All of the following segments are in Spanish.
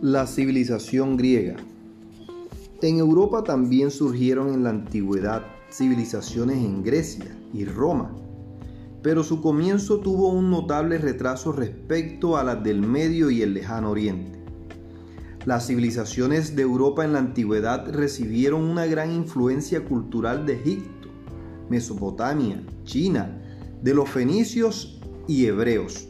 La civilización griega. En Europa también surgieron en la antigüedad civilizaciones en Grecia y Roma, pero su comienzo tuvo un notable retraso respecto a las del Medio y el Lejano Oriente. Las civilizaciones de Europa en la antigüedad recibieron una gran influencia cultural de Egipto, Mesopotamia, China, de los fenicios y hebreos.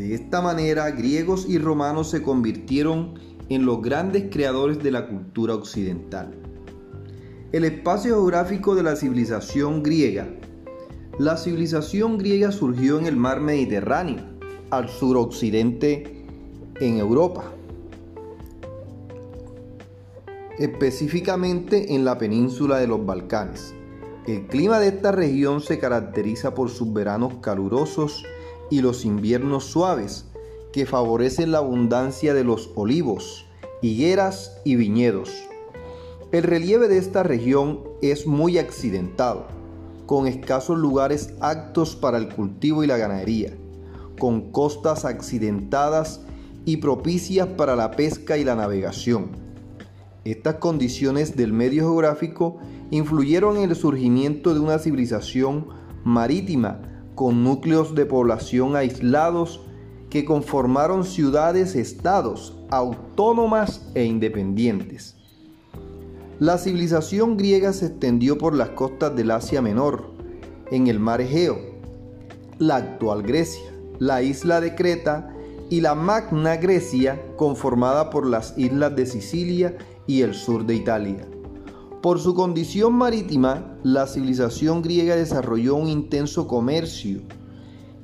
De esta manera, griegos y romanos se convirtieron en los grandes creadores de la cultura occidental. El espacio geográfico de la civilización griega. La civilización griega surgió en el mar Mediterráneo, al suroccidente en Europa, específicamente en la península de los Balcanes. El clima de esta región se caracteriza por sus veranos calurosos y los inviernos suaves, que favorecen la abundancia de los olivos, higueras y viñedos. El relieve de esta región es muy accidentado, con escasos lugares aptos para el cultivo y la ganadería, con costas accidentadas y propicias para la pesca y la navegación. Estas condiciones del medio geográfico influyeron en el surgimiento de una civilización marítima con núcleos de población aislados que conformaron ciudades-estados autónomas e independientes. La civilización griega se extendió por las costas del Asia Menor, en el mar Egeo, la actual Grecia, la isla de Creta y la Magna Grecia conformada por las islas de Sicilia y el sur de Italia. Por su condición marítima, la civilización griega desarrolló un intenso comercio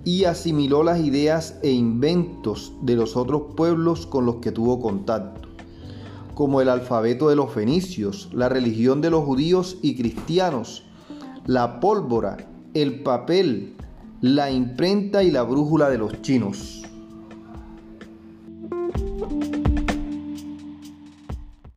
y asimiló las ideas e inventos de los otros pueblos con los que tuvo contacto, como el alfabeto de los fenicios, la religión de los judíos y cristianos, la pólvora, el papel, la imprenta y la brújula de los chinos.